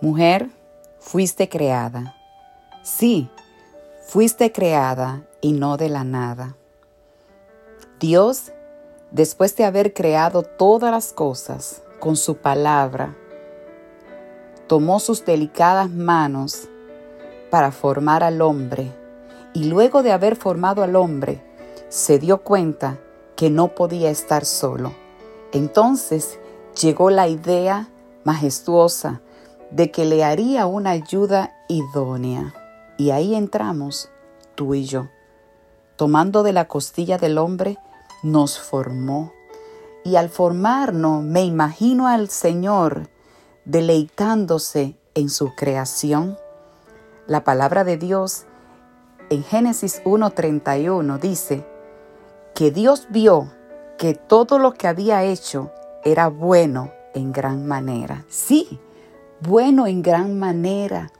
Mujer, fuiste creada. Sí, fuiste creada y no de la nada. Dios, después de haber creado todas las cosas con su palabra, tomó sus delicadas manos para formar al hombre y luego de haber formado al hombre, se dio cuenta que no podía estar solo. Entonces llegó la idea majestuosa de que le haría una ayuda idónea. Y ahí entramos tú y yo. Tomando de la costilla del hombre, nos formó. Y al formarnos, me imagino al Señor deleitándose en su creación. La palabra de Dios en Génesis 1.31 dice que Dios vio que todo lo que había hecho era bueno en gran manera. Sí, bueno en gran manera.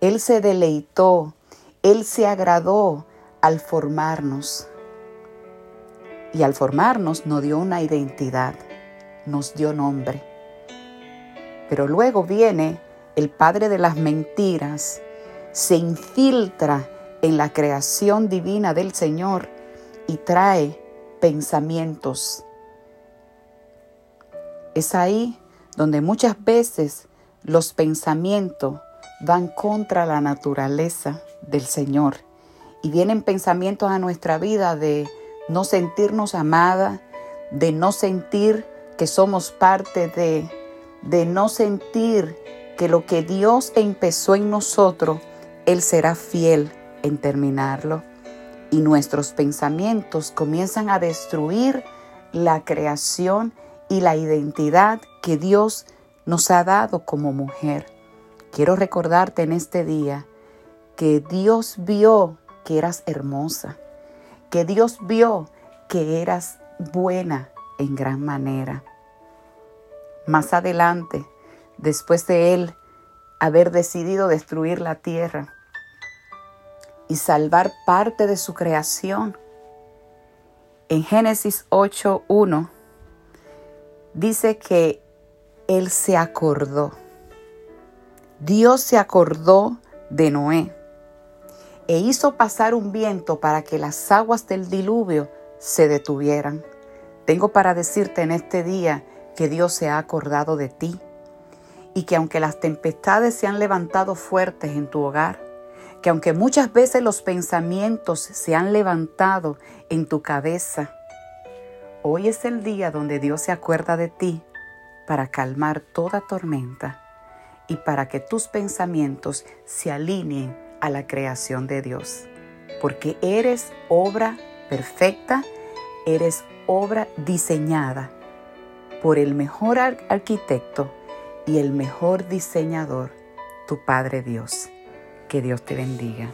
Él se deleitó, Él se agradó al formarnos. Y al formarnos nos dio una identidad, nos dio nombre. Pero luego viene el Padre de las Mentiras, se infiltra en la creación divina del Señor y trae pensamientos. Es ahí donde muchas veces los pensamientos van contra la naturaleza del Señor y vienen pensamientos a nuestra vida de no sentirnos amada, de no sentir que somos parte de, de no sentir que lo que Dios empezó en nosotros, Él será fiel en terminarlo. Y nuestros pensamientos comienzan a destruir la creación y la identidad que Dios nos ha dado como mujer. Quiero recordarte en este día que Dios vio que eras hermosa, que Dios vio que eras buena en gran manera. Más adelante, después de Él haber decidido destruir la tierra, y salvar parte de su creación. En Génesis 8.1 dice que Él se acordó. Dios se acordó de Noé e hizo pasar un viento para que las aguas del diluvio se detuvieran. Tengo para decirte en este día que Dios se ha acordado de ti y que aunque las tempestades se han levantado fuertes en tu hogar, que aunque muchas veces los pensamientos se han levantado en tu cabeza, hoy es el día donde Dios se acuerda de ti para calmar toda tormenta y para que tus pensamientos se alineen a la creación de Dios. Porque eres obra perfecta, eres obra diseñada por el mejor arquitecto y el mejor diseñador, tu Padre Dios. Que Dios te bendiga.